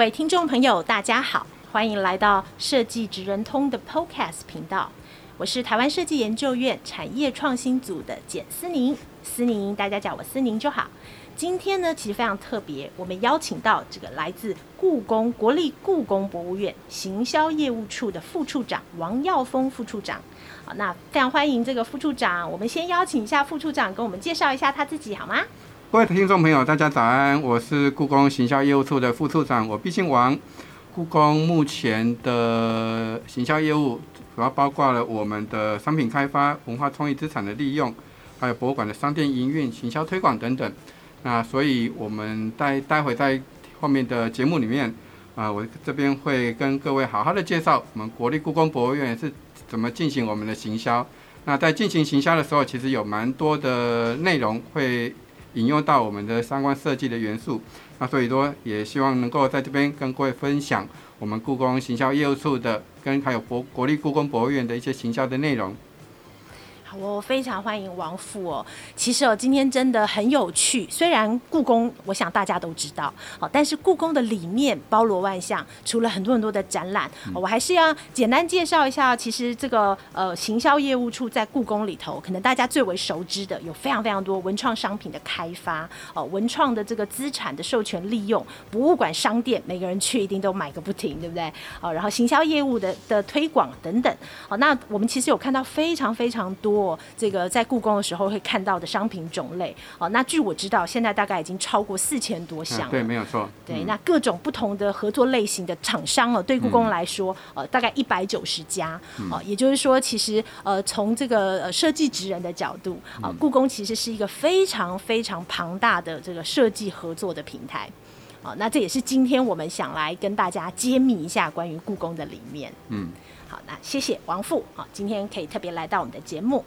各位听众朋友，大家好，欢迎来到设计职人通的 Podcast 频道。我是台湾设计研究院产业创新组的简思宁，思宁，大家叫我思宁就好。今天呢，其实非常特别，我们邀请到这个来自故宫国立故宫博物院行销业务处的副处长王耀峰副处长。好，那非常欢迎这个副处长。我们先邀请一下副处长，跟我们介绍一下他自己好吗？各位听众朋友，大家早安！我是故宫行销业务处的副处长，我毕姓王。故宫目前的行销业务主要包括了我们的商品开发、文化创意资产的利用，还有博物馆的商店营运、行销推广等等。那所以我们待待会在后面的节目里面，啊，我这边会跟各位好好的介绍我们国立故宫博物院是怎么进行我们的行销。那在进行行销的时候，其实有蛮多的内容会。引用到我们的相关设计的元素，那所以说也希望能够在这边跟各位分享我们故宫行销业务处的跟还有国国立故宫博物院的一些行销的内容。我非常欢迎王副哦。其实哦，今天真的很有趣。虽然故宫，我想大家都知道，好，但是故宫的里面包罗万象，除了很多很多的展览，我还是要简单介绍一下。其实这个呃，行销业务处在故宫里头，可能大家最为熟知的，有非常非常多文创商品的开发，哦，文创的这个资产的授权利用，博物馆、商店，每个人去一定都买个不停，对不对？哦，然后行销业务的的推广等等，哦，那我们其实有看到非常非常多。这个在故宫的时候会看到的商品种类哦，那据我知道，现在大概已经超过四千多项了。对，没有错。对，那各种不同的合作类型的厂商哦，对故宫来说，呃，大概一百九十家哦，也就是说，其实呃，从这个呃设计职人的角度啊，故宫其实是一个非常非常庞大的这个设计合作的平台。哦，那这也是今天我们想来跟大家揭秘一下关于故宫的里面。嗯。好，那谢谢王副。好，今天可以特别来到我们的节目。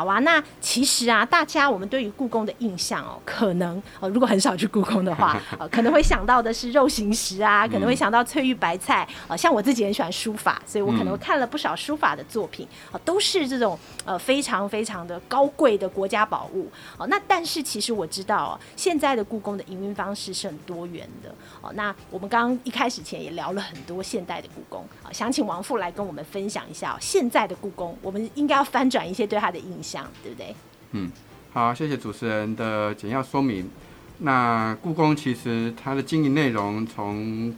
好啊，那其实啊，大家我们对于故宫的印象哦，可能哦，如果很少去故宫的话，呃，可能会想到的是肉形石啊，可能会想到翠玉白菜。呃，像我自己很喜欢书法，所以我可能看了不少书法的作品，呃，都是这种呃非常非常的高贵的国家宝物。哦，那但是其实我知道哦，现在的故宫的营运方式是很多元的。哦，那我们刚刚一开始前也聊了很多现代的故宫，啊，想请王富来跟我们分享一下现在的故宫，我们应该要翻转一些对它的印象。像对不对？嗯，好，谢谢主持人的简要说明。那故宫其实它的经营内容从，从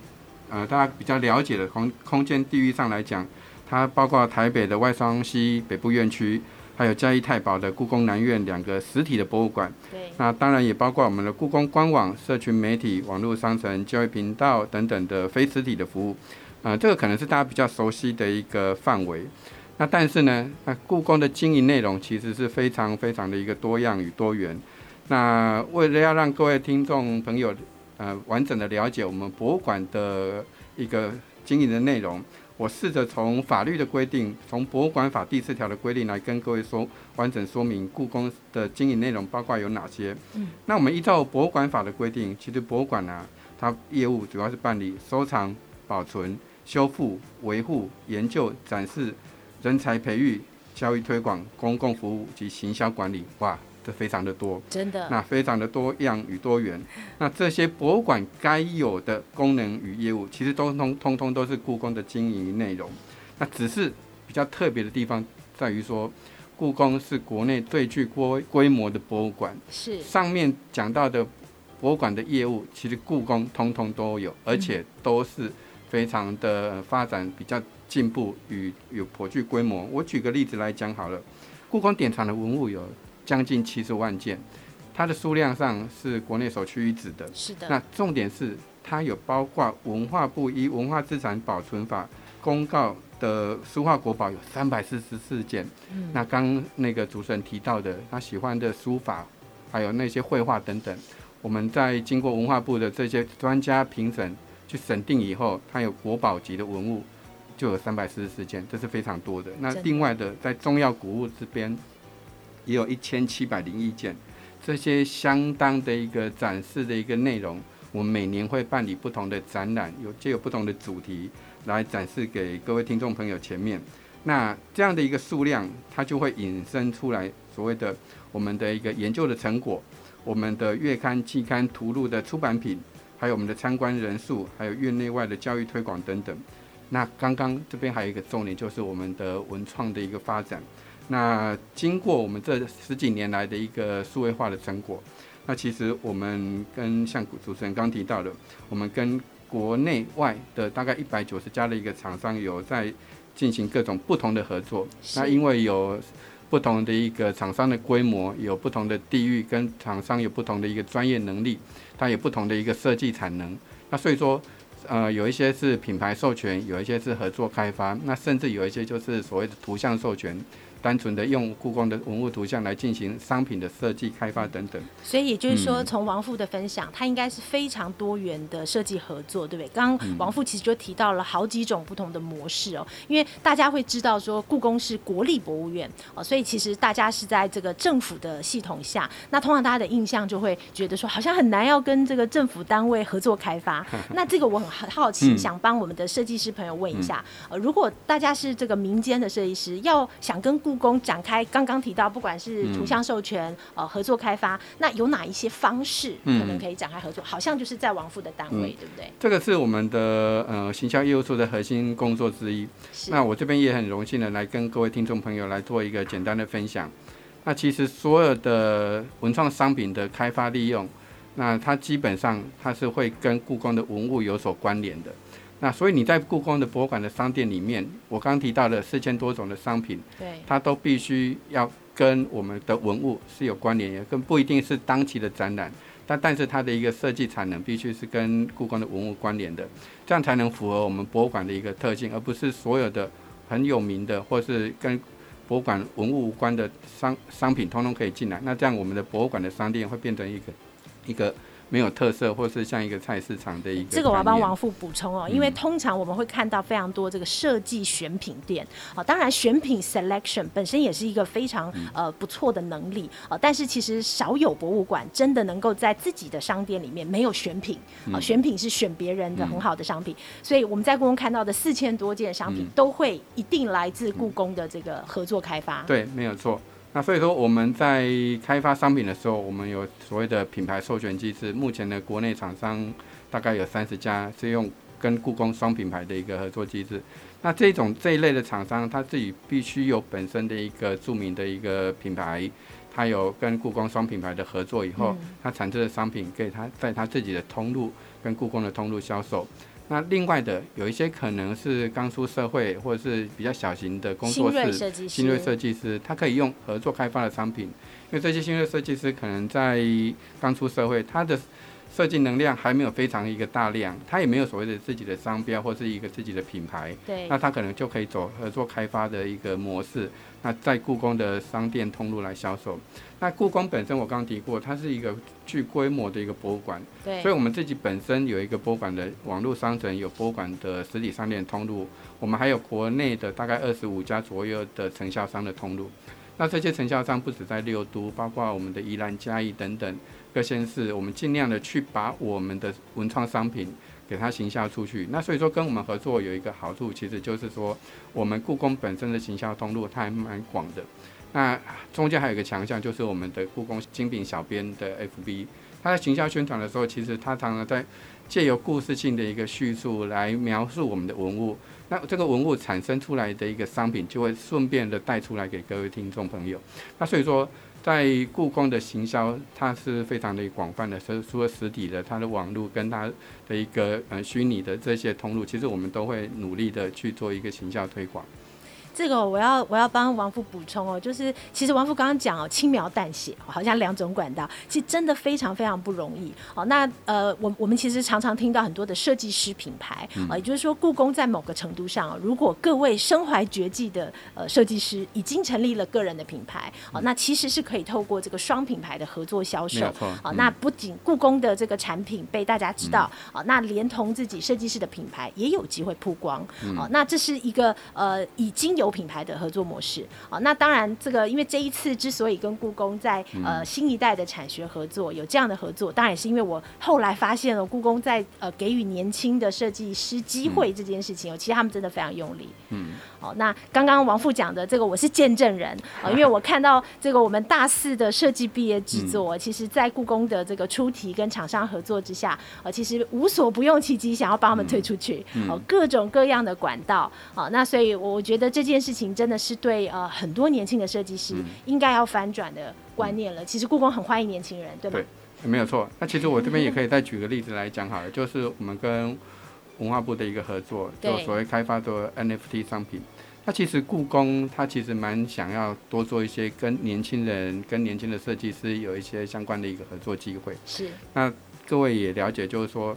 呃大家比较了解的空空间地域上来讲，它包括台北的外双溪北部院区，还有嘉义太保的故宫南院两个实体的博物馆。对。那当然也包括我们的故宫官网、社群媒体、网络商城、教育频道等等的非实体的服务。呃，这个可能是大家比较熟悉的一个范围。那但是呢，那故宫的经营内容其实是非常非常的一个多样与多元。那为了要让各位听众朋友呃完整的了解我们博物馆的一个经营的内容，我试着从法律的规定，从博物馆法第四条的规定来跟各位说完整说明故宫的经营内容包括有哪些。嗯，那我们依照博物馆法的规定，其实博物馆呢，它业务主要是办理收藏、保存、修复、维护、研究、展示。人才培育、教育推广、公共服务及行销管理，哇，这非常的多，真的，那非常的多样与多元。那这些博物馆该有的功能与业务，其实都通通通都是故宫的经营内容。那只是比较特别的地方在于说，故宫是国内最具规规模的博物馆，是上面讲到的博物馆的业务，其实故宫通通都有，而且都是非常的发展比较。进步与有颇具规模。我举个例子来讲好了，故宫典藏的文物有将近七十万件，它的数量上是国内首屈一指的。是的。那重点是它有包括文化部依《文化资产保存法》公告的书画国宝有三百四十四件。嗯。那刚那个主持人提到的他喜欢的书法，还有那些绘画等等，我们在经过文化部的这些专家评审去审定以后，它有国宝级的文物，就有三百四十四件，这是非常多的。那另外的，在重要古物这边，也有一千七百零一件，这些相当的一个展示的一个内容。我们每年会办理不同的展览，有就有不同的主题来展示给各位听众朋友前面。那这样的一个数量，它就会引申出来所谓的我们的一个研究的成果。我们的月刊、季刊、图录的出版品，还有我们的参观人数，还有院内外的教育推广等等。那刚刚这边还有一个重点，就是我们的文创的一个发展。那经过我们这十几年来的一个数位化的成果，那其实我们跟像主持人刚提到的，我们跟国内外的大概一百九十家的一个厂商有在进行各种不同的合作。那因为有。不同的一个厂商的规模，有不同的地域，跟厂商有不同的一个专业能力，它有不同的一个设计产能。那所以说，呃，有一些是品牌授权，有一些是合作开发，那甚至有一些就是所谓的图像授权。单纯的用故宫的文物图像来进行商品的设计开发等等，所以也就是说，从王富的分享，它应该是非常多元的设计合作，对不对？刚刚王富其实就提到了好几种不同的模式哦，因为大家会知道说，故宫是国立博物院哦，所以其实大家是在这个政府的系统下，那通常大家的印象就会觉得说，好像很难要跟这个政府单位合作开发。那这个我很好奇，想帮我们的设计师朋友问一下，呃，如果大家是这个民间的设计师，要想跟故故宫展开刚刚提到，不管是图像授权、呃合作开发，那有哪一些方式可能可以展开合作？好像就是在王府的单位，对不对？这个是我们的呃行销业务处的核心工作之一。那我这边也很荣幸的来跟各位听众朋友来做一个简单的分享。那其实所有的文创商品的开发利用，那它基本上它是会跟故宫的文物有所关联的。那所以你在故宫的博物馆的商店里面，我刚刚提到的四千多种的商品，对，它都必须要跟我们的文物是有关联的，跟不一定是当期的展览，但但是它的一个设计产能必须是跟故宫的文物关联的，这样才能符合我们博物馆的一个特性，而不是所有的很有名的或是跟博物馆文物无关的商商品通通可以进来，那这样我们的博物馆的商店会变成一个一个。没有特色，或是像一个菜市场的一个。这个我要帮王副补充哦，因为通常我们会看到非常多这个设计选品店啊，当然选品 selection 本身也是一个非常呃不错的能力啊，但是其实少有博物馆真的能够在自己的商店里面没有选品啊，选品是选别人的很好的商品，所以我们在故宫看到的四千多件商品都会一定来自故宫的这个合作开发。对，没有错。那所以说我们在开发商品的时候，我们有所谓的品牌授权机制。目前的国内厂商大概有三十家是用跟故宫双品牌的一个合作机制。那这种这一类的厂商，他自己必须有本身的一个著名的一个品牌，他有跟故宫双品牌的合作以后，他产制的商品给他在他自己的通路跟故宫的通路销售。那另外的有一些可能是刚出社会或者是比较小型的工作室，新锐设计师，他可以用合作开发的商品，因为这些新锐设计师可能在刚出社会，他的设计能量还没有非常一个大量，他也没有所谓的自己的商标或是一个自己的品牌，对，那他可能就可以走合作开发的一个模式，那在故宫的商店通路来销售。那故宫本身我刚刚提过，它是一个具规模的一个博物馆，对，所以我们自己本身有一个博物馆的网络商城，有博物馆的实体商店通路，我们还有国内的大概二十五家左右的承销商的通路。那这些承销商不止在六都，包括我们的宜兰、嘉义等等。各县市，我们尽量的去把我们的文创商品给它行销出去。那所以说，跟我们合作有一个好处，其实就是说，我们故宫本身的行销通路它还蛮广的。那中间还有一个强项，就是我们的故宫精品小编的 FB，他在行销宣传的时候，其实他常常在借由故事性的一个叙述来描述我们的文物。那这个文物产生出来的一个商品，就会顺便的带出来给各位听众朋友。那所以说。在故宫的行销，它是非常的广泛的，所以除了实体的，它的网络跟它的一个呃虚拟的这些通路，其实我们都会努力的去做一个行销推广。这个我要我要帮王副补充哦，就是其实王副刚刚讲哦，轻描淡写，好像两种管道，其实真的非常非常不容易哦。那呃，我我们其实常常听到很多的设计师品牌啊、呃，也就是说，故宫在某个程度上，如果各位身怀绝技的呃设计师已经成立了个人的品牌哦、呃，那其实是可以透过这个双品牌的合作销售啊、嗯呃。那不仅故宫的这个产品被大家知道啊、嗯呃，那连同自己设计师的品牌也有机会曝光哦。那这是一个呃已经有。有品牌的合作模式。啊，那当然，这个因为这一次之所以跟故宫在呃新一代的产学合作有这样的合作，当然也是因为我后来发现了故宫在呃给予年轻的设计师机会这件事情哦，其实他们真的非常用力。嗯，好，那刚刚王副讲的这个我是见证人啊，因为我看到这个我们大四的设计毕业制作，其实在故宫的这个出题跟厂商合作之下，呃，其实无所不用其极，想要帮他们推出去，哦，各种各样的管道，好，那所以我觉得这件。这件事情真的是对呃很多年轻的设计师应该要翻转的观念了。其实故宫很欢迎年轻人，对吧？对，没有错。那其实我这边也可以再举个例子来讲好了，就是我们跟文化部的一个合作，就所谓开发的 NFT 商品。那其实故宫它其实蛮想要多做一些跟年轻人、跟年轻的设计师有一些相关的一个合作机会。是。那各位也了解，就是说。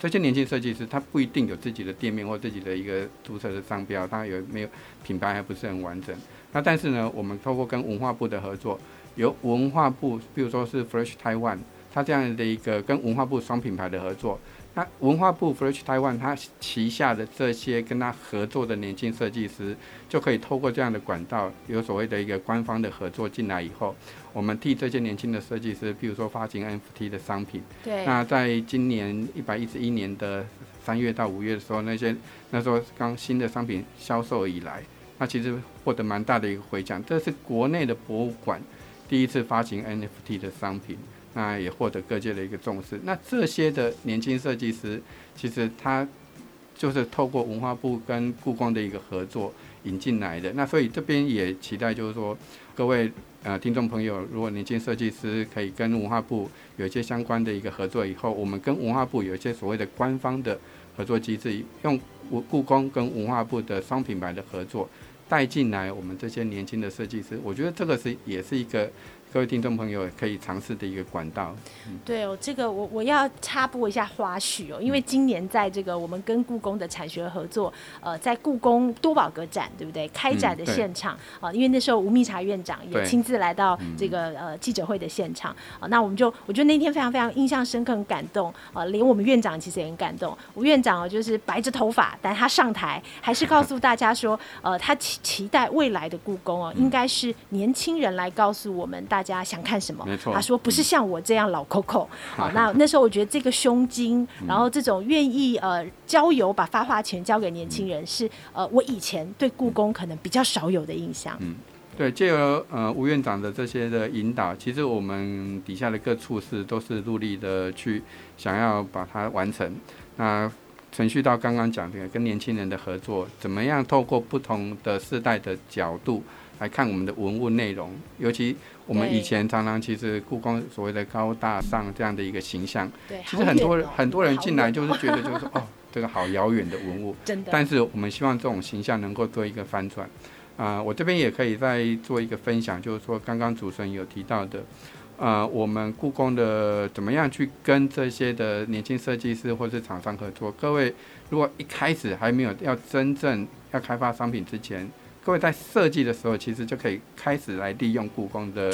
这些年轻设计师，他不一定有自己的店面或自己的一个注册的商标，他有没有品牌还不是很完整。那但是呢，我们透过跟文化部的合作，由文化部，比如说是 Fresh Taiwan，它这样的一个跟文化部双品牌的合作。那文化部 Fresh Taiwan 它旗下的这些跟他合作的年轻设计师，就可以透过这样的管道，有所谓的一个官方的合作进来以后，我们替这些年轻的设计师，譬如说发行 NFT 的商品。对。那在今年一百一十一年的三月到五月的时候，那些那时候刚新的商品销售以来，那其实获得蛮大的一个回响。这是国内的博物馆第一次发行 NFT 的商品。那也获得各界的一个重视。那这些的年轻设计师，其实他就是透过文化部跟故宫的一个合作引进来的。那所以这边也期待，就是说各位呃听众朋友，如果年轻设计师可以跟文化部有一些相关的一个合作以后，我们跟文化部有一些所谓的官方的合作机制，用故故宫跟文化部的双品牌的合作带进来我们这些年轻的设计师。我觉得这个是也是一个。各位听众朋友可以尝试的一个管道。嗯、对哦，这个我我要插播一下花絮哦，因为今年在这个我们跟故宫的产学合作，呃，在故宫多宝阁展，对不对？开展的现场啊、嗯呃，因为那时候吴密察院长也亲自来到这个呃记者会的现场啊、呃，那我们就我觉得那天非常非常印象深刻、很感动啊、呃，连我们院长其实也很感动。吴院长哦，就是白着头发，但他上台还是告诉大家说，呃，他期期待未来的故宫哦，应该是年轻人来告诉我们大。大家想看什么？没错他说不是像我这样老 Coco。好，那那时候我觉得这个胸襟，然后这种愿意呃交由把发话权交给年轻人，是呃我以前对故宫可能比较少有的印象。嗯，对，借由呃吴院长的这些的引导，其实我们底下的各处室都是努力的去想要把它完成。那程序到刚刚讲这个跟年轻人的合作，怎么样透过不同的世代的角度来看我们的文物内容，尤其。我们以前常常其实故宫所谓的高大上这样的一个形象，其实很多人很多人进来就是觉得就是说 哦，这个好遥远的文物。真的。但是我们希望这种形象能够做一个翻转。啊，我这边也可以再做一个分享，就是说刚刚主持人有提到的，呃，我们故宫的怎么样去跟这些的年轻设计师或是厂商合作？各位如果一开始还没有要真正要开发商品之前。各位在设计的时候，其实就可以开始来利用故宫的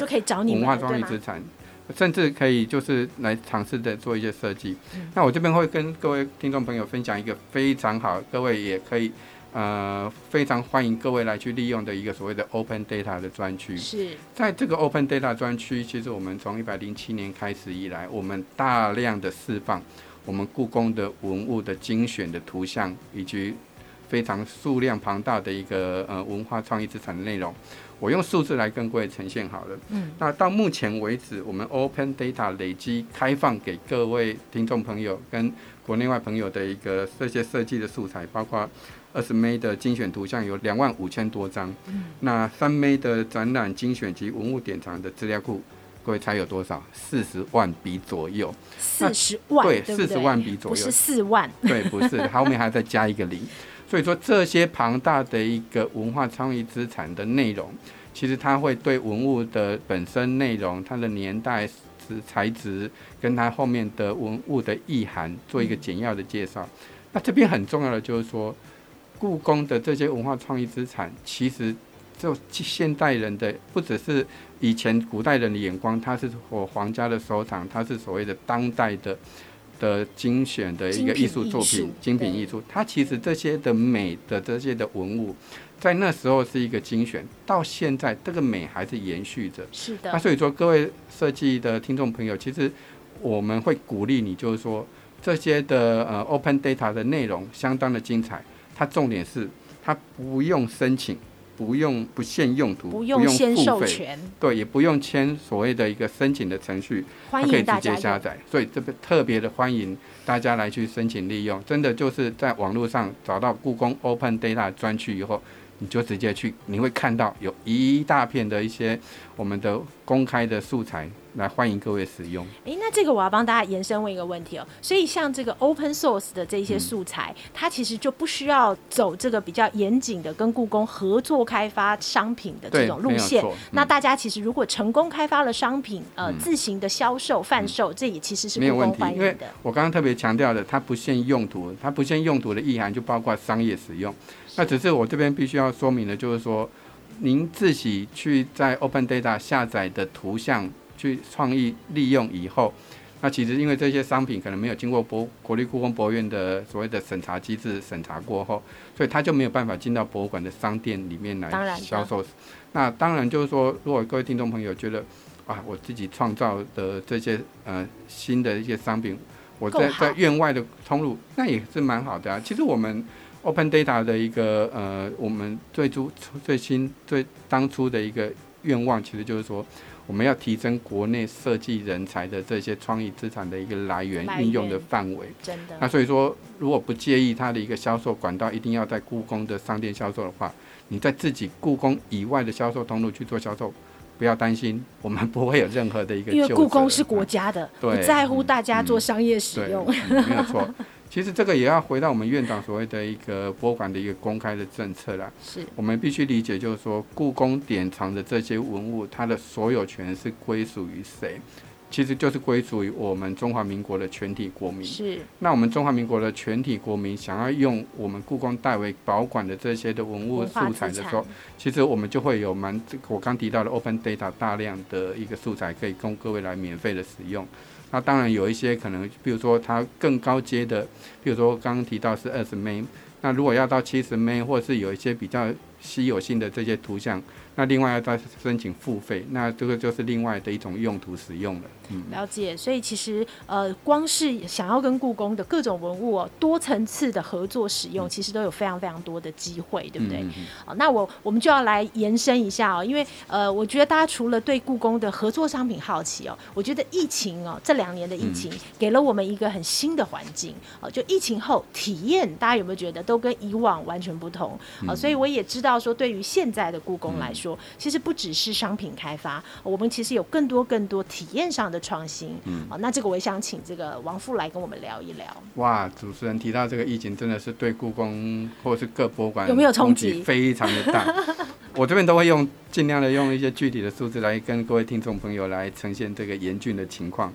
文化创意资产，甚至可以就是来尝试的做一些设计。嗯。那我这边会跟各位听众朋友分享一个非常好，各位也可以呃非常欢迎各位来去利用的一个所谓的 Open Data 的专区。是在这个 Open Data 专区，其实我们从一百零七年开始以来，我们大量的释放我们故宫的文物的精选的图像以及。非常数量庞大的一个呃文化创意资产的内容，我用数字来跟各位呈现好了。嗯，那到目前为止，我们 Open Data 累积开放给各位听众朋友跟国内外朋友的一个这些设计的素材，包括二十枚的精选图像有两万五千多张。嗯，那三枚的展览精选及文物典藏的资料库，各位猜有多少？四十万笔左右。四十万？对，四十万笔左右。不是四万。对，不是，后面还要再加一个零。所以说这些庞大的一个文化创意资产的内容，其实它会对文物的本身内容、它的年代、材质，跟它后面的文物的意涵做一个简要的介绍。那这边很重要的就是说，故宫的这些文化创意资产，其实就现代人的不只是以前古代人的眼光，它是我皇家的收藏，它是所谓的当代的的精选的一个艺术作品，精品艺术。它其实这些的美的这些的文物，在那时候是一个精选，到现在这个美还是延续着。是的。那所以说，各位设计的听众朋友，其实我们会鼓励你，就是说。这些的呃 open data 的内容相当的精彩，它重点是它不用申请，不用不限用途，不用先授权，对，也不用签所谓的一个申请的程序，就可以直接下载。所以这边特别的欢迎大家来去申请利用，真的就是在网络上找到故宫 open data 专区以后，你就直接去，你会看到有一大片的一些我们的公开的素材。来欢迎各位使用。诶，那这个我要帮大家延伸问一个问题哦。所以像这个 open source 的这些素材，嗯、它其实就不需要走这个比较严谨的跟故宫合作开发商品的这种路线。嗯、那大家其实如果成功开发了商品，呃，嗯、自行的销售贩售，这也其实是没有问题的。因为我刚刚特别强调的，它不限用途，它不限用途的意涵就包括商业使用。那只是我这边必须要说明的，就是说，您自己去在 open data 下载的图像。去创意利用以后，那其实因为这些商品可能没有经过博国立故宫博物院的所谓的审查机制审查过后，所以它就没有办法进到博物馆的商店里面来销售。那当然就是说，如果各位听众朋友觉得啊，我自己创造的这些呃新的一些商品，我在在院外的通路，那也是蛮好的啊。其实我们 Open Data 的一个呃，我们最初最新最当初的一个愿望，其实就是说。我们要提升国内设计人才的这些创意资产的一个来源运用的范围。真的。那所以说，如果不介意它的一个销售管道一定要在故宫的商店销售的话，你在自己故宫以外的销售通路去做销售，不要担心，我们不会有任何的一个。因为故宫是国家的，不在乎大家做商业使用。嗯嗯、没有错。其实这个也要回到我们院长所谓的一个博物馆的一个公开的政策啦。是我们必须理解，就是说故宫典藏的这些文物，它的所有权是归属于谁？其实就是归属于我们中华民国的全体国民。是。那我们中华民国的全体国民想要用我们故宫代为保管的这些的文物素材的时候，其实我们就会有蛮我刚提到的 Open Data 大量的一个素材可以供各位来免费的使用。那当然有一些可能，比如说它更高阶的，比如说刚刚提到是二十枚，那如果要到七十枚，或是有一些比较稀有性的这些图像。那另外要再申请付费，那这个就是另外的一种用途使用了。嗯，了解。所以其实呃，光是想要跟故宫的各种文物哦，多层次的合作使用，其实都有非常非常多的机会，对不对？嗯那我我们就要来延伸一下哦，因为呃，我觉得大家除了对故宫的合作商品好奇哦，我觉得疫情哦，这两年的疫情给了我们一个很新的环境哦，就疫情后体验，大家有没有觉得都跟以往完全不同？啊，所以我也知道说，对于现在的故宫来说，其实不只是商品开发，我们其实有更多更多体验上的创新。嗯，好，那这个我也想请这个王富来跟我们聊一聊。哇，主持人提到这个疫情，真的是对故宫或是各博物馆有没有冲击？非常的大。我这边都会用尽量的用一些具体的数字来跟各位听众朋友来呈现这个严峻的情况。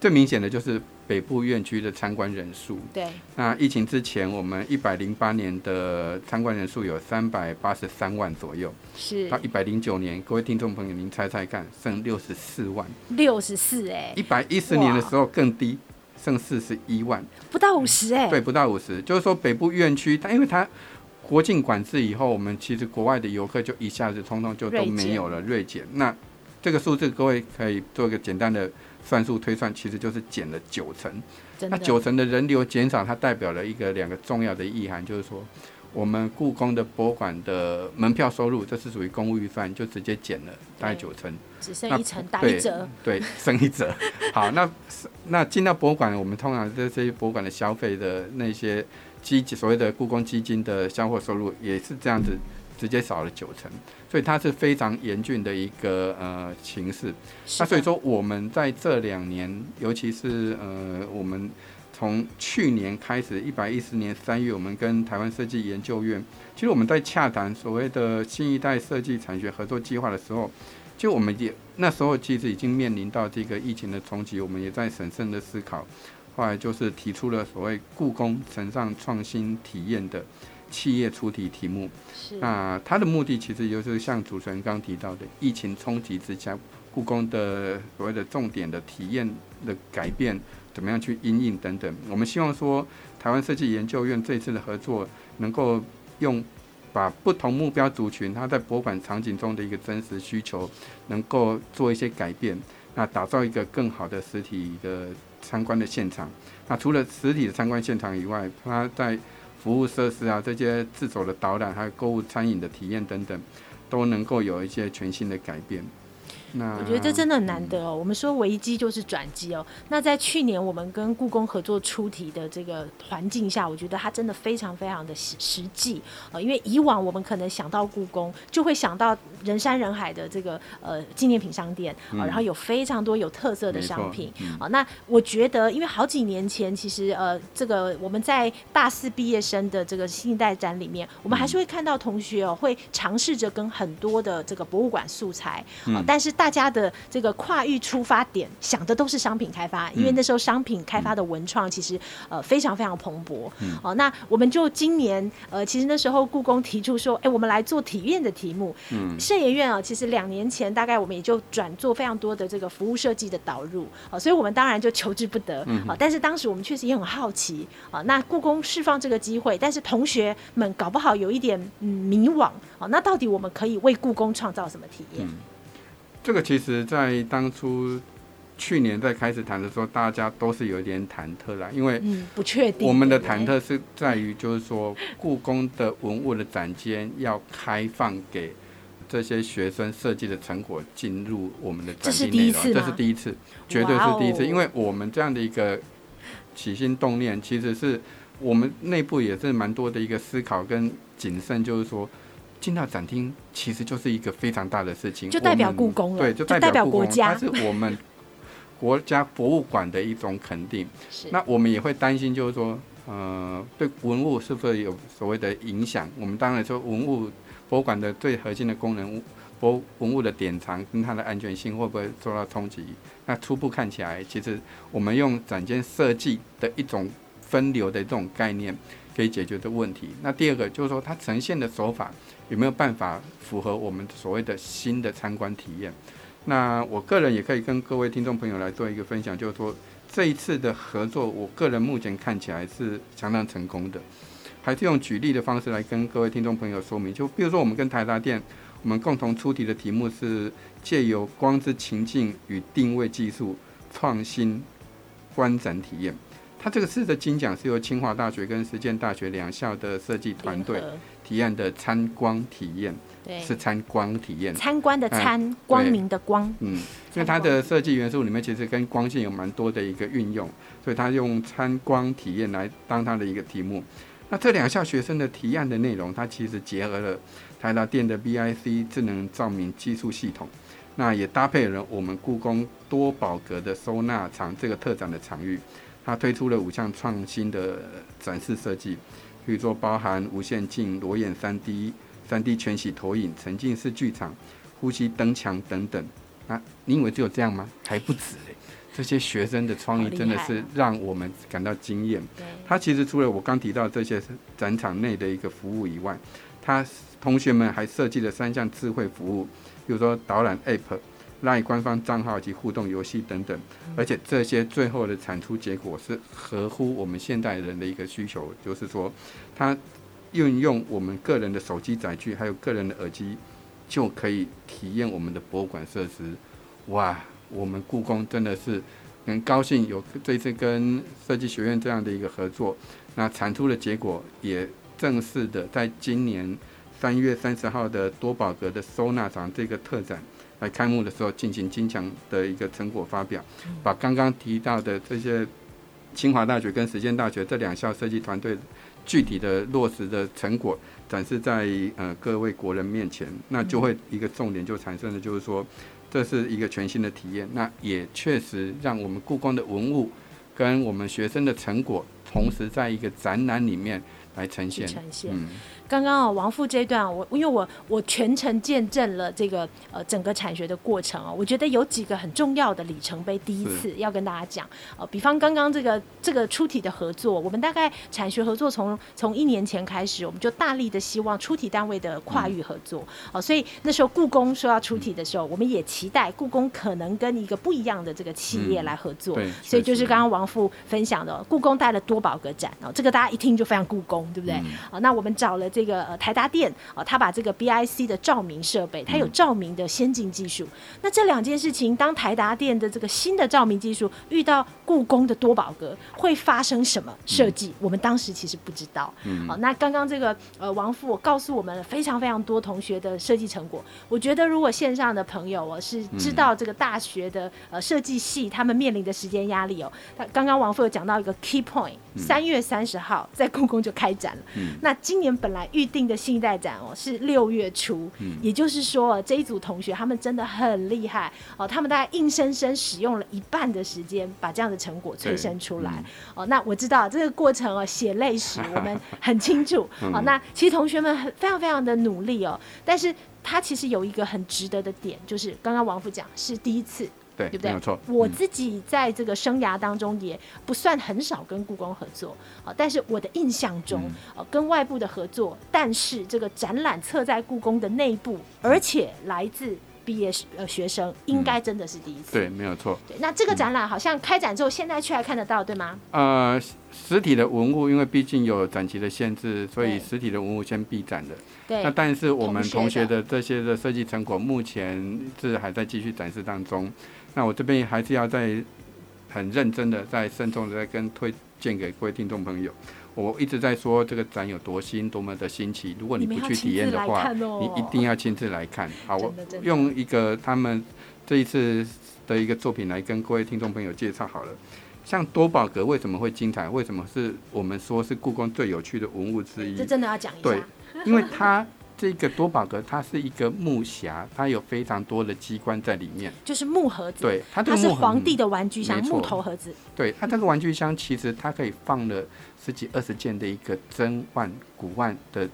最明显的就是。北部院区的参观人数，对，那疫情之前，我们一百零八年的参观人数有三百八十三万左右，是。到一百零九年，各位听众朋友，您猜猜看，剩六十四万，六十四哎，一百一十年的时候更低，剩四十一万，不到五十哎，对，不到五十，就是说北部院区，它因为它国境管制以后，我们其实国外的游客就一下子通通就都没有了，锐减，那这个数字各位可以做一个简单的。算术推算其实就是减了九成，那九成的人流减少，它代表了一个两个重要的意涵，就是说我们故宫的博物馆的门票收入，这是属于公务预算，就直接减了大概九成，只剩一成打一折，对，剩一折。好，那 那进到博物馆，我们通常这些博物馆的消费的那些基金，所谓的故宫基金的销货收入，也是这样子。直接少了九成，所以它是非常严峻的一个呃形势。那所以说，我们在这两年，尤其是呃我们从去年开始，一百一十年三月，我们跟台湾设计研究院，其实我们在洽谈所谓的新一代设计产学合作计划的时候，就我们也那时候其实已经面临到这个疫情的冲击，我们也在审慎的思考，后来就是提出了所谓故宫城上创新体验的企业出题题目。是。那它的目的其实就是像主持人刚提到的，疫情冲击之下，故宫的所谓的重点的体验的改变。怎么样去因应等等？我们希望说，台湾设计研究院这次的合作，能够用把不同目标族群他在博物馆场景中的一个真实需求，能够做一些改变，那打造一个更好的实体的参观的现场。那除了实体的参观现场以外，它在服务设施啊，这些自走的导览，还有购物餐饮的体验等等，都能够有一些全新的改变。我觉得这真的很难得哦。我们说危机就是转机哦。那在去年我们跟故宫合作出题的这个环境下，我觉得它真的非常非常的实实际呃。因为以往我们可能想到故宫，就会想到人山人海的这个呃纪念品商店啊，然后有非常多有特色的商品啊。那我觉得，因为好几年前其实呃这个我们在大四毕业生的这个新一代展里面，我们还是会看到同学哦会尝试着跟很多的这个博物馆素材啊，但是大大家的这个跨域出发点想的都是商品开发，因为那时候商品开发的文创其实呃非常非常蓬勃。哦，那我们就今年呃，其实那时候故宫提出说，哎，我们来做体验的题目。嗯，设研院啊，其实两年前大概我们也就转做非常多的这个服务设计的导入啊，所以我们当然就求之不得啊。但是当时我们确实也很好奇啊，那故宫释放这个机会，但是同学们搞不好有一点嗯迷惘啊，那到底我们可以为故宫创造什么体验？这个其实，在当初去年在开始谈的时候，大家都是有一点忐忑啦，因为不确定。我们的忐忑是在于，就是说，故宫的文物的展间要开放给这些学生设计的成果进入我们的展厅内容，这是第一次，绝对是第一次，因为我们这样的一个起心动念，其实是我们内部也是蛮多的一个思考跟谨慎，就是说。进到展厅其实就是一个非常大的事情，就代表故宫了，对，就代表国家，它是我们国家博物馆的一种肯定。是，那我们也会担心，就是说，呃，对文物是不是有所谓的影响？我们当然说，文物博物馆的最核心的功能，博文物的典藏跟它的安全性会不会受到冲击？那初步看起来，其实我们用展间设计的一种分流的这种概念，可以解决的问题。那第二个就是说，它呈现的手法。有没有办法符合我们所谓的新的参观体验？那我个人也可以跟各位听众朋友来做一个分享，就是说这一次的合作，我个人目前看起来是相当成功的。还是用举例的方式来跟各位听众朋友说明，就比如说我们跟台达店，我们共同出题的题目是借由光之情境与定位技术创新观展体验。它这个次的金奖是由清华大学跟实践大学两校的设计团队。体验的参光体验，对，是参光体验。参观的参，嗯、光明的光。嗯，因为它的设计元素里面其实跟光线有蛮多的一个运用，所以它用参光体验来当它的一个题目。那这两校学生的提案的内容，它其实结合了台达电的 BIC 智能照明技术系统，那也搭配了我们故宫多宝格的收纳场这个特展的场域，它推出了五项创新的展示设计。比如说，包含无限镜、裸眼三 D、三 D 全息投影、沉浸式剧场、呼吸灯墙等等。啊，你以为只有这样吗？还不止嘞！这些学生的创意真的是让我们感到惊艳。他其实除了我刚提到这些展场内的一个服务以外，他同学们还设计了三项智慧服务，比如说导览 App。赖官方账号及互动游戏等等，而且这些最后的产出结果是合乎我们现代人的一个需求，就是说，它运用我们个人的手机载具，还有个人的耳机，就可以体验我们的博物馆设施。哇，我们故宫真的是很高兴有这次跟设计学院这样的一个合作，那产出的结果也正式的在今年三月三十号的多宝格的收纳场这个特展。来开幕的时候进行金奖的一个成果发表，把刚刚提到的这些清华大学跟实践大学这两校设计团队具体的落实的成果展示在呃各位国人面前，那就会一个重点就产生了，就是说这是一个全新的体验，那也确实让我们故宫的文物跟我们学生的成果，同时在一个展览里面来呈现。呈现。嗯刚刚啊，王副这一段，我因为我我全程见证了这个呃整个产学的过程啊，我觉得有几个很重要的里程碑，第一次要跟大家讲。呃，比方刚刚这个这个出题的合作，我们大概产学合作从从一年前开始，我们就大力的希望出题单位的跨域合作。哦、嗯，所以那时候故宫说要出题的时候，我们也期待故宫可能跟一个不一样的这个企业来合作，嗯、所以就是刚刚王副分享的，故宫带了多宝格展哦，这个大家一听就非常故宫，对不对？啊、那我们找了。这个呃台达电啊，他把这个 BIC 的照明设备，它有照明的先进技术。嗯、那这两件事情，当台达电的这个新的照明技术遇到故宫的多宝格，会发生什么设计？嗯、我们当时其实不知道。嗯，好，那刚刚这个呃王副我告诉我们非常非常多同学的设计成果。我觉得如果线上的朋友我是知道这个大学的呃设计系他们面临的时间压力哦。他刚刚王副有讲到一个 key point，三月三十号在故宫就开展了。嗯，那今年本来。预定的新一代展哦是六月初，嗯，也就是说这一组同学他们真的很厉害哦，他们大概硬生生使用了一半的时间把这样的成果催生出来，嗯，哦。那我知道这个过程哦血泪史我们很清楚哦。那其实同学们很非常非常的努力哦，但是他其实有一个很值得的点，就是刚刚王副讲是第一次。对，对不对？没有错。我自己在这个生涯当中也不算很少跟故宫合作啊，但是我的印象中，呃，跟外部的合作，但是这个展览设在故宫的内部，而且来自毕业呃学生，应该真的是第一次。对，没有错。对，那这个展览好像开展之后，现在去还看得到，对吗？呃，实体的文物，因为毕竟有展期的限制，所以实体的文物先闭展的。对。那但是我们同学的这些的设计成果，目前是还在继续展示当中。那我这边还是要再很认真的、再慎重的再跟推荐给各位听众朋友。我一直在说这个展有多新、多么的新奇。如果你不去体验的话，你，哦、你一定要亲自来看。好，我用一个他们这一次的一个作品来跟各位听众朋友介绍好了。像多宝格为什么会精彩？为什么是我们说是故宫最有趣的文物之一？这真的要讲一下。对，因为它。这个多宝格它是一个木匣，它有非常多的机关在里面，就是木盒子。对，它，它是皇帝的玩具箱，木头盒子。对，它这个玩具箱其实它可以放了十几二十件的一个珍万古万的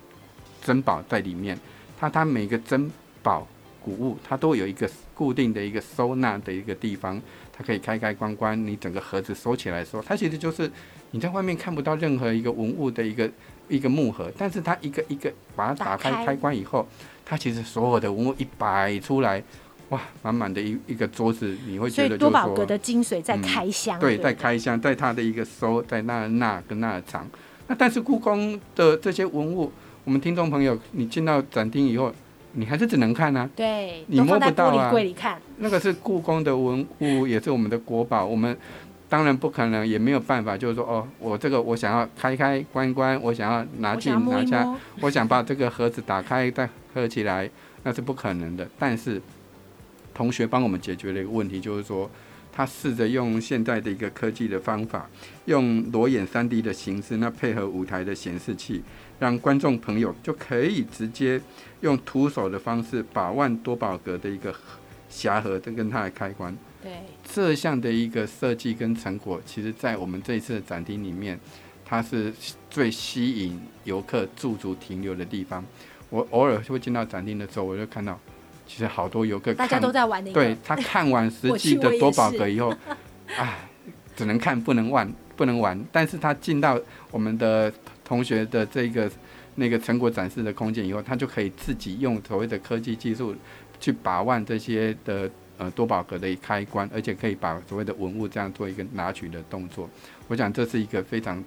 珍宝在里面。它它每个珍宝古物，它都有一个固定的一个收纳的一个地方，它可以开开关关。你整个盒子收起来的时候，它其实就是你在外面看不到任何一个文物的一个。一个木盒，但是它一个一个把它打开开关以后，它其实所有的文物一摆出来，哇，满满的一一个桌子，你会觉得多宝格的精髓在开箱，嗯、对，在开箱，在它的一个收，在那那跟那藏。那但是故宫的这些文物，我们听众朋友，你进到展厅以后，你还是只能看啊，对，你摸不到啊，那个是故宫的文物，也是我们的国宝，我们。当然不可能，也没有办法，就是说，哦，我这个我想要开开关关，我想要拿进拿下，我，想把这个盒子打开再合起来，那是不可能的。但是同学帮我们解决了一个问题，就是说，他试着用现在的一个科技的方法，用裸眼 3D 的形式，那配合舞台的显示器，让观众朋友就可以直接用徒手的方式把万多宝格的一个匣盒跟跟它的开关。对，这项的一个设计跟成果，其实，在我们这一次的展厅里面，它是最吸引游客驻足停留的地方。我偶尔会进到展厅的时候，我就看到，其实好多游客，大家都在玩那个。对，他看完实际的 多宝格以后，哎，只能看不能玩，不能玩。但是他进到我们的同学的这个那个成果展示的空间以后，他就可以自己用所谓的科技技术去把玩这些的。呃，多宝格的开关，而且可以把所谓的文物这样做一个拿取的动作，我想这是一个非常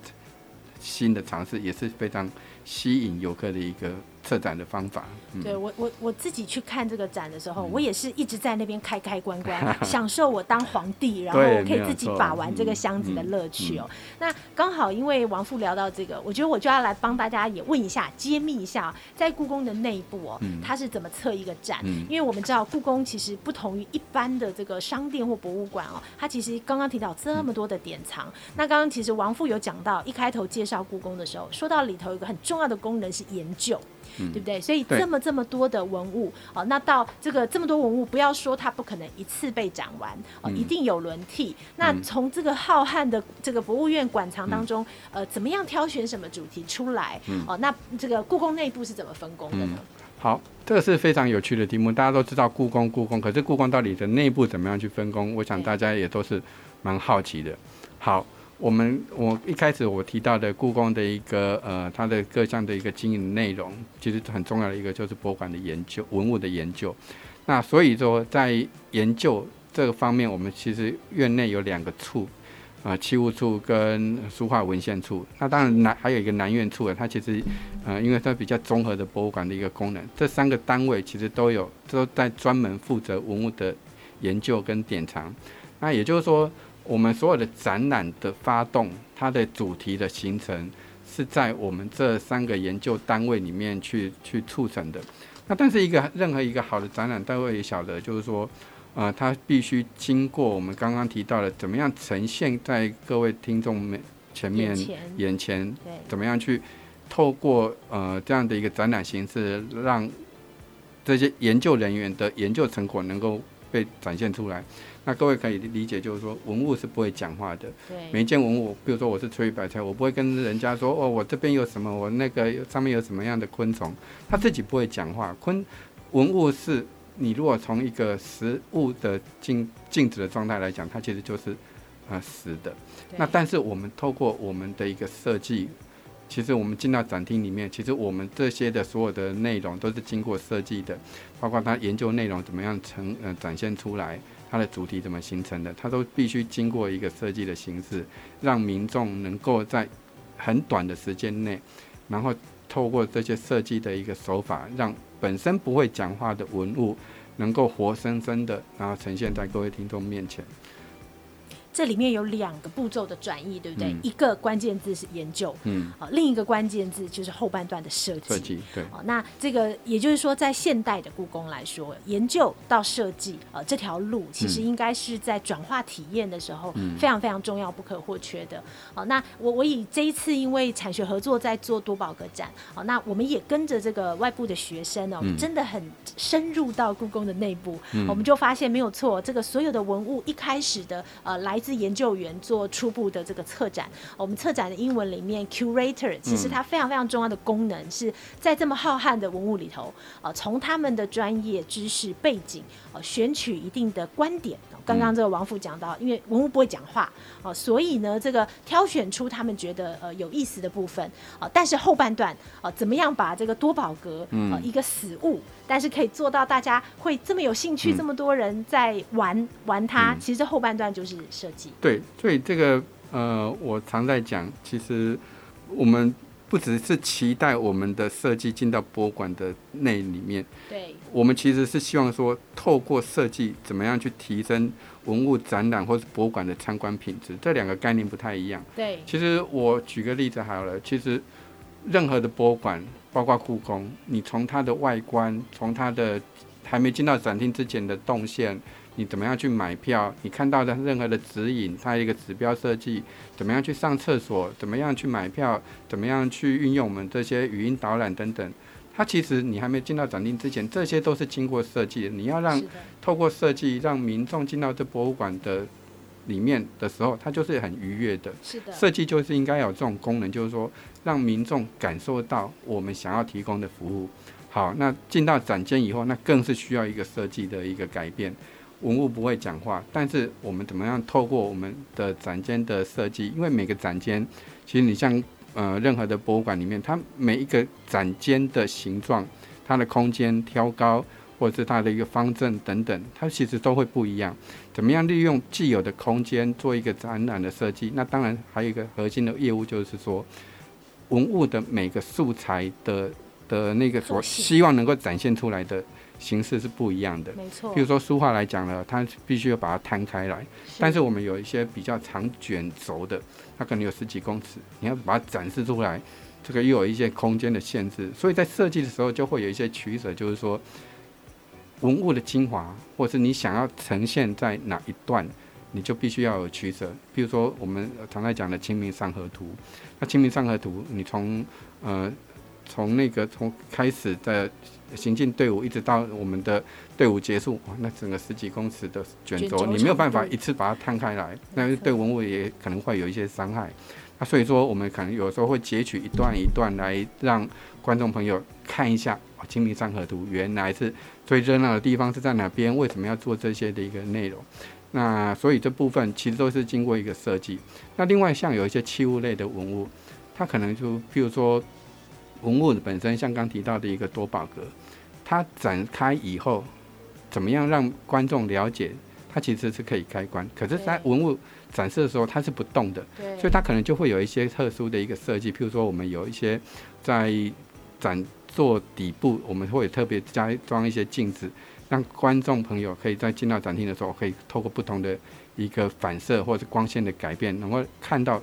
新的尝试，也是非常吸引游客的一个。策展的方法，嗯、对我我我自己去看这个展的时候，嗯、我也是一直在那边开开关关，享受我当皇帝，然后我可以自己把玩这个箱子的乐趣哦。那刚好因为王富聊到这个，我觉得我就要来帮大家也问一下，揭秘一下，在故宫的内部哦，嗯、它是怎么策一个展？嗯、因为我们知道故宫其实不同于一般的这个商店或博物馆哦，它其实刚刚提到这么多的典藏。嗯、那刚刚其实王富有讲到，一开头介绍故宫的时候，说到里头有一个很重要的功能是研究。嗯、对不对？所以这么这么多的文物哦，那到这个这么多文物，不要说它不可能一次被展完哦，嗯、一定有轮替。那从这个浩瀚的这个博物院馆藏当中，嗯、呃，怎么样挑选什么主题出来？嗯、哦，那这个故宫内部是怎么分工的呢？嗯、好，这个是非常有趣的题目。大家都知道故宫，故宫，可是故宫到底的内部怎么样去分工？我想大家也都是蛮好奇的。好。我们我一开始我提到的故宫的一个呃，它的各项的一个经营内容，其实很重要的一个就是博物馆的研究、文物的研究。那所以说，在研究这个方面，我们其实院内有两个处，啊、呃，器物处跟书画文献处。那当然南还有一个南院处，它其实呃，因为它比较综合的博物馆的一个功能。这三个单位其实都有都在专门负责文物的研究跟典藏。那也就是说。我们所有的展览的发动，它的主题的形成，是在我们这三个研究单位里面去去促成的。那但是一个任何一个好的展览单位也晓得，就是说，呃，它必须经过我们刚刚提到的，怎么样呈现在各位听众面前面眼前，眼前，怎么样去透过呃这样的一个展览形式，让这些研究人员的研究成果能够被展现出来。那各位可以理解，就是说文物是不会讲话的。对。每一件文物，比如说我是翠玉白菜，我不会跟人家说哦，我这边有什么，我那个上面有什么样的昆虫，它自己不会讲话。昆文物是你如果从一个实物的静静止的状态来讲，它其实就是啊、呃、实的。那但是我们透过我们的一个设计，其实我们进到展厅里面，其实我们这些的所有的内容都是经过设计的，包括它研究内容怎么样呈呃展现出来。它的主题怎么形成的？它都必须经过一个设计的形式，让民众能够在很短的时间内，然后透过这些设计的一个手法，让本身不会讲话的文物能够活生生的，然后呈现在各位听众面前。这里面有两个步骤的转译，对不对？嗯、一个关键字是研究，嗯，啊，另一个关键字就是后半段的设计。设计，对。啊，那这个也就是说，在现代的故宫来说，研究到设计，呃，这条路其实应该是在转化体验的时候，非常非常重要、不可或缺的。哦、嗯，那我我以这一次因为产学合作在做多宝格展，好，那我们也跟着这个外部的学生哦，真的很深入到故宫的内部，嗯、我们就发现没有错，这个所有的文物一开始的呃来。是研究员做初步的这个策展，我们策展的英文里面 curator，其实它非常非常重要的功能是在这么浩瀚的文物里头，呃，从他们的专业知识背景，呃，选取一定的观点。刚刚这个王副讲到，因为文物不会讲话，哦，所以呢，这个挑选出他们觉得呃有意思的部分，啊，但是后半段，啊，怎么样把这个多宝格，呃，一个死物，但是可以做到大家会这么有兴趣，这么多人在玩玩它，其实这后半段就是设计。对，所以这个呃，我常在讲，其实我们不只是期待我们的设计进到博物馆的内里面，对，我们其实是希望说，透过设计怎么样去提升文物展览或是博物馆的参观品质，这两个概念不太一样。对，其实我举个例子好了，其实任何的博物馆，包括故宫，你从它的外观，从它的还没进到展厅之前的动线。你怎么样去买票？你看到的任何的指引，它一个指标设计，怎么样去上厕所？怎么样去买票？怎么样去运用我们这些语音导览等等？它其实你还没进到展厅之前，这些都是经过设计的。你要让透过设计让民众进到这博物馆的里面的时候，它就是很愉悦的。是的，设计就是应该有这种功能，就是说让民众感受到我们想要提供的服务。好，那进到展间以后，那更是需要一个设计的一个改变。文物不会讲话，但是我们怎么样透过我们的展间的设计？因为每个展间，其实你像呃任何的博物馆里面，它每一个展间的形状、它的空间挑高，或者是它的一个方正等等，它其实都会不一样。怎么样利用既有的空间做一个展览的设计？那当然还有一个核心的业务，就是说文物的每个素材的的那个所希望能够展现出来的。形式是不一样的，没错。比如说书画来讲呢，它必须要把它摊开来，是。但是我们有一些比较长卷轴的，它可能有十几公尺，你要把它展示出来，这个又有一些空间的限制，所以在设计的时候就会有一些取舍，就是说文物的精华，或是你想要呈现在哪一段，你就必须要有取舍。比如说我们常在讲的《清明上河图》，那《清明上河图》，你从呃。从那个从开始的行进队伍，一直到我们的队伍结束，那整个十几公尺的卷轴，你没有办法一次把它摊开来，那对文物也可能会有一些伤害。那所以说，我们可能有时候会截取一段一段来让观众朋友看一下《清明上河图》，原来是最热闹的地方是在哪边？为什么要做这些的一个内容？那所以这部分其实都是经过一个设计。那另外像有一些器物类的文物，它可能就譬如说文物本身，像刚提到的一个多宝格，它展开以后，怎么样让观众了解它其实是可以开关？可是在文物展示的时候，它是不动的，所以它可能就会有一些特殊的一个设计。譬如说，我们有一些在展座底部，我们会特别加装一些镜子。让观众朋友可以在进到展厅的时候，可以透过不同的一个反射或者光线的改变，能够看到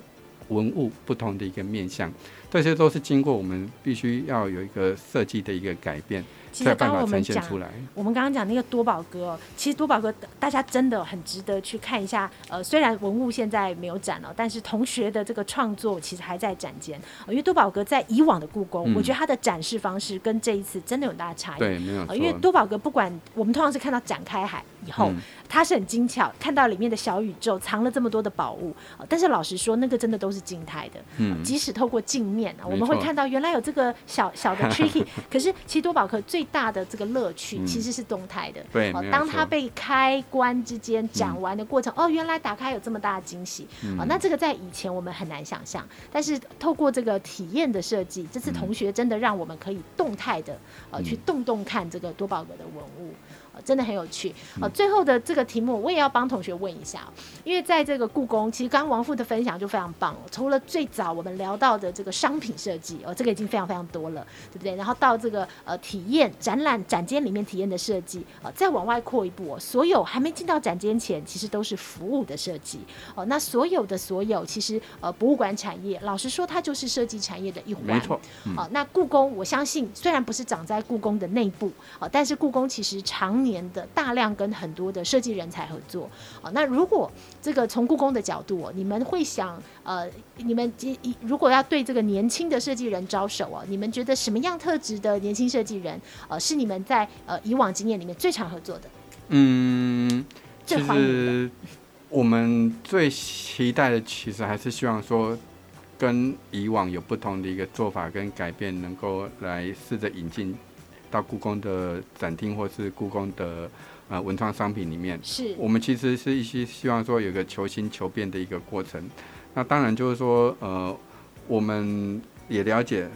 文物不同的一个面向。这些都是经过我们必须要有一个设计的一个改变。其实刚刚我们讲，我们刚刚讲那个多宝格，其实多宝格大家真的很值得去看一下。呃，虽然文物现在没有展了，但是同学的这个创作其实还在展间。因为多宝格在以往的故宫，嗯、我觉得它的展示方式跟这一次真的有很大的差异。对，没有错。因为多宝格不管我们通常是看到展开海以后，嗯、它是很精巧，看到里面的小宇宙藏了这么多的宝物。但是老实说，那个真的都是静态的。嗯。即使透过镜面，我们会看到原来有这个小小的 tricky，可是其实多宝格最大的这个乐趣其实是动态的，对，当它被开关之间讲完的过程，哦，原来打开有这么大的惊喜，啊，那这个在以前我们很难想象，但是透过这个体验的设计，这次同学真的让我们可以动态的，呃，去动动看这个多宝格的文物。真的很有趣呃！最后的这个题目，我也要帮同学问一下，因为在这个故宫，其实刚刚王富的分享就非常棒。除了最早我们聊到的这个商品设计哦，这个已经非常非常多了，对不对？然后到这个呃体验展览展间里面体验的设计呃，再往外扩一步，所有还没进到展间前，其实都是服务的设计哦。那所有的所有，其实呃博物馆产业，老实说，它就是设计产业的一环。没错。嗯、哦，那故宫，我相信虽然不是长在故宫的内部哦，但是故宫其实常年年的大量跟很多的设计人才合作，哦，那如果这个从故宫的角度，你们会想，呃，你们如果要对这个年轻的设计人招手哦，你们觉得什么样特质的年轻设计人，呃，是你们在呃以往经验里面最常合作的？嗯，其实我们最期待的，其实还是希望说，跟以往有不同的一个做法跟改变，能够来试着引进。到故宫的展厅或是故宫的呃文创商品里面，是我们其实是一些希望说有个求新求变的一个过程。那当然就是说，呃，我们也了解，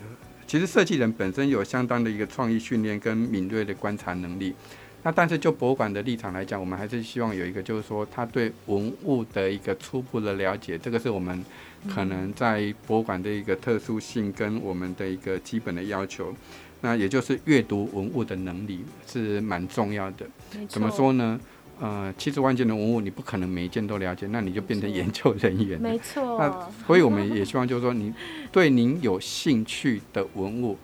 其实设计人本身有相当的一个创意训练跟敏锐的观察能力。那但是就博物馆的立场来讲，我们还是希望有一个就是说，他对文物的一个初步的了解，这个是我们可能在博物馆的一个特殊性跟我们的一个基本的要求。那也就是阅读文物的能力是蛮重要的。怎么说呢？呃，七十万件的文物，你不可能每一件都了解，那你就变成研究人员。没错。那所以我们也希望就是说，您对您有兴趣的文物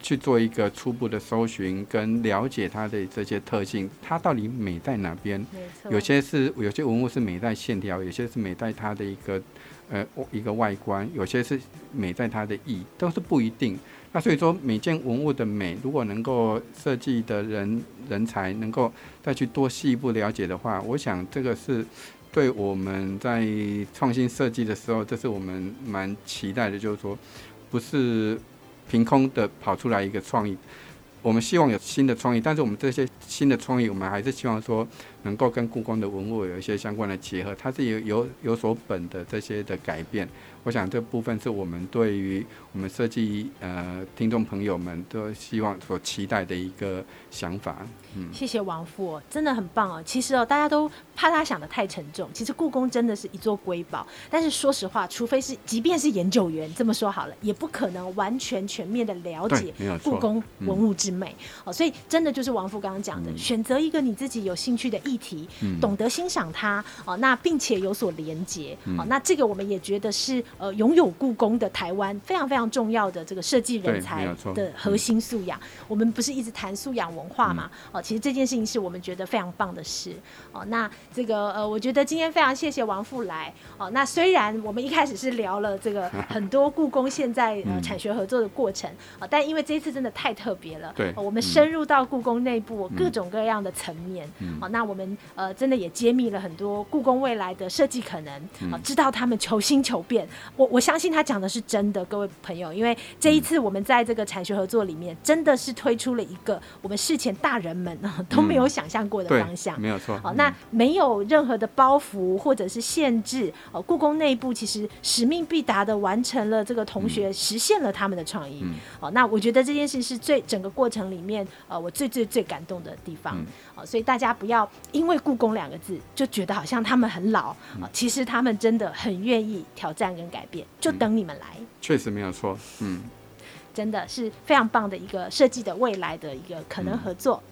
去做一个初步的搜寻跟了解它的这些特性，它到底美在哪边？有些是有些文物是美在线条，有些是美在它的一个呃一个外观，有些是美在它的意，都是不一定。那所以说，每件文物的美，如果能够设计的人人才能够再去多细一步了解的话，我想这个是对我们在创新设计的时候，这是我们蛮期待的，就是说，不是凭空的跑出来一个创意。我们希望有新的创意，但是我们这些新的创意，我们还是希望说能够跟故宫的文物有一些相关的结合，它是有有有所本的这些的改变。我想这部分是我们对于我们设计呃听众朋友们都希望所期待的一个想法。嗯，谢谢王副，真的很棒哦。其实哦，大家都怕他想的太沉重，其实故宫真的是一座瑰宝。但是说实话，除非是即便是研究员这么说好了，也不可能完全全面的了解故宫文物之美哦。所以真的就是王副刚刚讲的，嗯、选择一个你自己有兴趣的议议题，嗯、懂得欣赏它哦，那并且有所连接哦，嗯、那这个我们也觉得是呃拥有故宫的台湾非常非常重要的这个设计人才的核心素养。我们不是一直谈素养文化嘛？哦，其实这件事情是我们觉得非常棒的事。哦。那这个呃，我觉得今天非常谢谢王富来。哦。那虽然我们一开始是聊了这个 很多故宫现在呃产学合作的过程啊，但因为这一次真的太特别了，对，我们深入到故宫内部各种各样的层面，哦，那我们呃真的也揭秘了很多故宫未来的设计可能啊，知道他们求新求变。我我相信他讲的是真的，各位朋友，因为这一次我们在这个产学合作里面真的是推出了一个我们事前大人们都没有想象过的方向，没有错。好，那没有任何的包袱或者是限制哦，故宫内部其实使命必达的完成了这个同学实现了他们的创意。哦，那我觉得这件事是最整个过程里面呃我最最最感动的地方。好，所以大家不要因为故宫两个字就觉得好像他们很老，其实他们真的很愿意挑战跟改变，就等你们来。确实没有错，嗯。真的是非常棒的一个设计的未来的一个可能合作，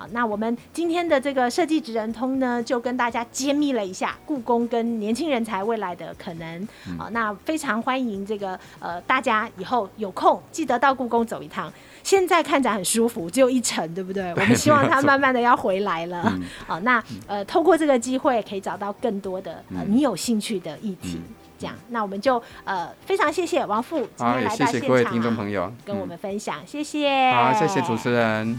好，那我们今天的这个设计职人通呢，就跟大家揭秘了一下故宫跟年轻人才未来的可能，好，那非常欢迎这个呃大家以后有空记得到故宫走一趟，现在看着很舒服，只有一层，对不对？我们希望它慢慢的要回来了，好，那呃透过这个机会可以找到更多的呃你有兴趣的议题。这样，那我们就呃非常谢谢王副今天来到现场，谢谢各位听众朋友跟我们分享，嗯、谢谢，好，谢谢主持人。